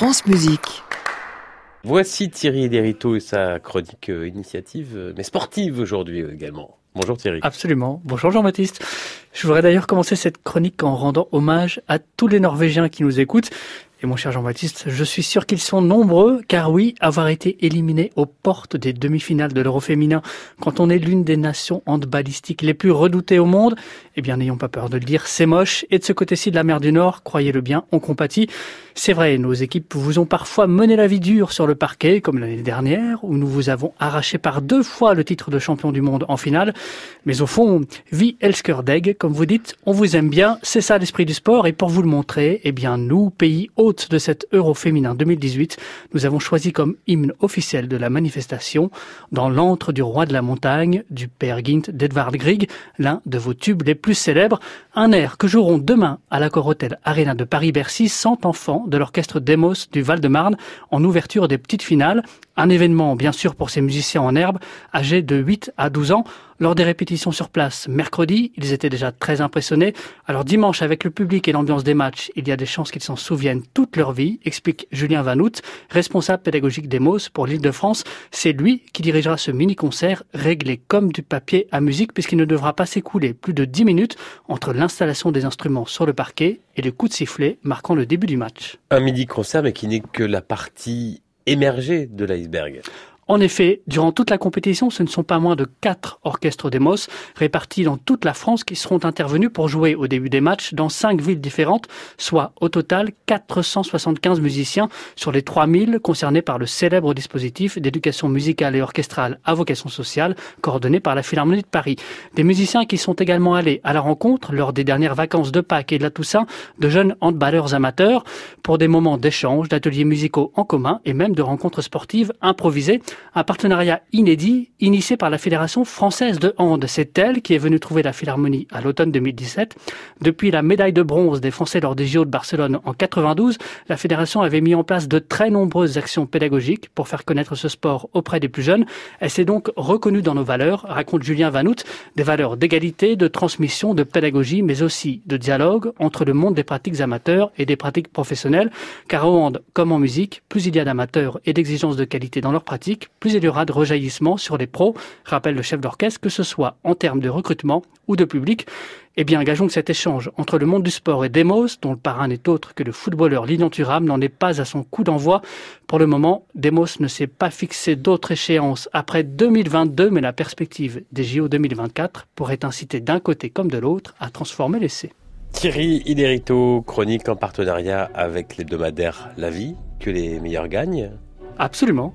France Musique. Voici Thierry Derito et sa chronique euh, initiative, euh, mais sportive aujourd'hui également. Bonjour Thierry. Absolument. Bonjour Jean-Baptiste. Je voudrais d'ailleurs commencer cette chronique en rendant hommage à tous les Norvégiens qui nous écoutent et mon cher Jean-Baptiste, je suis sûr qu'ils sont nombreux, car oui, avoir été éliminé aux portes des demi-finales de l'Euro féminin, quand on est l'une des nations handballistiques les plus redoutées au monde, eh bien n'ayons pas peur de le dire, c'est moche. Et de ce côté-ci de la mer du Nord, croyez-le bien, on compatit. C'est vrai, nos équipes vous ont parfois mené la vie dure sur le parquet, comme l'année dernière, où nous vous avons arraché par deux fois le titre de champion du monde en finale. Mais au fond, vie Elskerdeg, comme vous dites, on vous aime bien, c'est ça l'esprit du sport, et pour vous le montrer, eh bien nous, pays de cet Euro féminin 2018, nous avons choisi comme hymne officiel de la manifestation, dans l'antre du roi de la montagne, du père Gint d'Edvard Grieg, l'un de vos tubes les plus célèbres, un air que joueront demain à l'accord Hotel Arena de Paris-Bercy 100 enfants de l'orchestre Demos du Val-de-Marne en ouverture des petites finales un événement, bien sûr, pour ces musiciens en herbe, âgés de 8 à 12 ans. Lors des répétitions sur place mercredi, ils étaient déjà très impressionnés. Alors dimanche, avec le public et l'ambiance des matchs, il y a des chances qu'ils s'en souviennent toute leur vie, explique Julien Vanout, responsable pédagogique des MOS pour l'île de France. C'est lui qui dirigera ce mini-concert réglé comme du papier à musique puisqu'il ne devra pas s'écouler plus de 10 minutes entre l'installation des instruments sur le parquet et le coup de sifflet marquant le début du match. Un mini-concert mais qui n'est que la partie émerger de l'iceberg. En effet, durant toute la compétition, ce ne sont pas moins de quatre orchestres d'Emos répartis dans toute la France qui seront intervenus pour jouer au début des matchs dans cinq villes différentes, soit au total 475 musiciens sur les 3000 concernés par le célèbre dispositif d'éducation musicale et orchestrale à vocation sociale coordonné par la Philharmonie de Paris. Des musiciens qui sont également allés à la rencontre lors des dernières vacances de Pâques et de la Toussaint de jeunes handballeurs amateurs pour des moments d'échange, d'ateliers musicaux en commun et même de rencontres sportives improvisées un partenariat inédit initié par la Fédération française de hand. C'est elle qui est venue trouver la Philharmonie à l'automne 2017. Depuis la médaille de bronze des Français lors des JO de Barcelone en 92, la Fédération avait mis en place de très nombreuses actions pédagogiques pour faire connaître ce sport auprès des plus jeunes. Elle s'est donc reconnue dans nos valeurs, raconte Julien Vanout, des valeurs d'égalité, de transmission, de pédagogie, mais aussi de dialogue entre le monde des pratiques amateurs et des pratiques professionnelles. Car au hand, comme en musique, plus il y a d'amateurs et d'exigences de qualité dans leurs plus il y aura de rejaillissement sur les pros, rappelle le chef d'orchestre, que ce soit en termes de recrutement ou de public. Eh bien, gageons que cet échange entre le monde du sport et Demos, dont le parrain n'est autre que le footballeur Lilian Thuram, n'en est pas à son coup d'envoi. Pour le moment, Demos ne s'est pas fixé d'autres échéances après 2022, mais la perspective des JO 2024 pourrait inciter d'un côté comme de l'autre à transformer l'essai. Thierry Iderito, chronique en partenariat avec l'hebdomadaire La Vie, que les meilleurs gagnent Absolument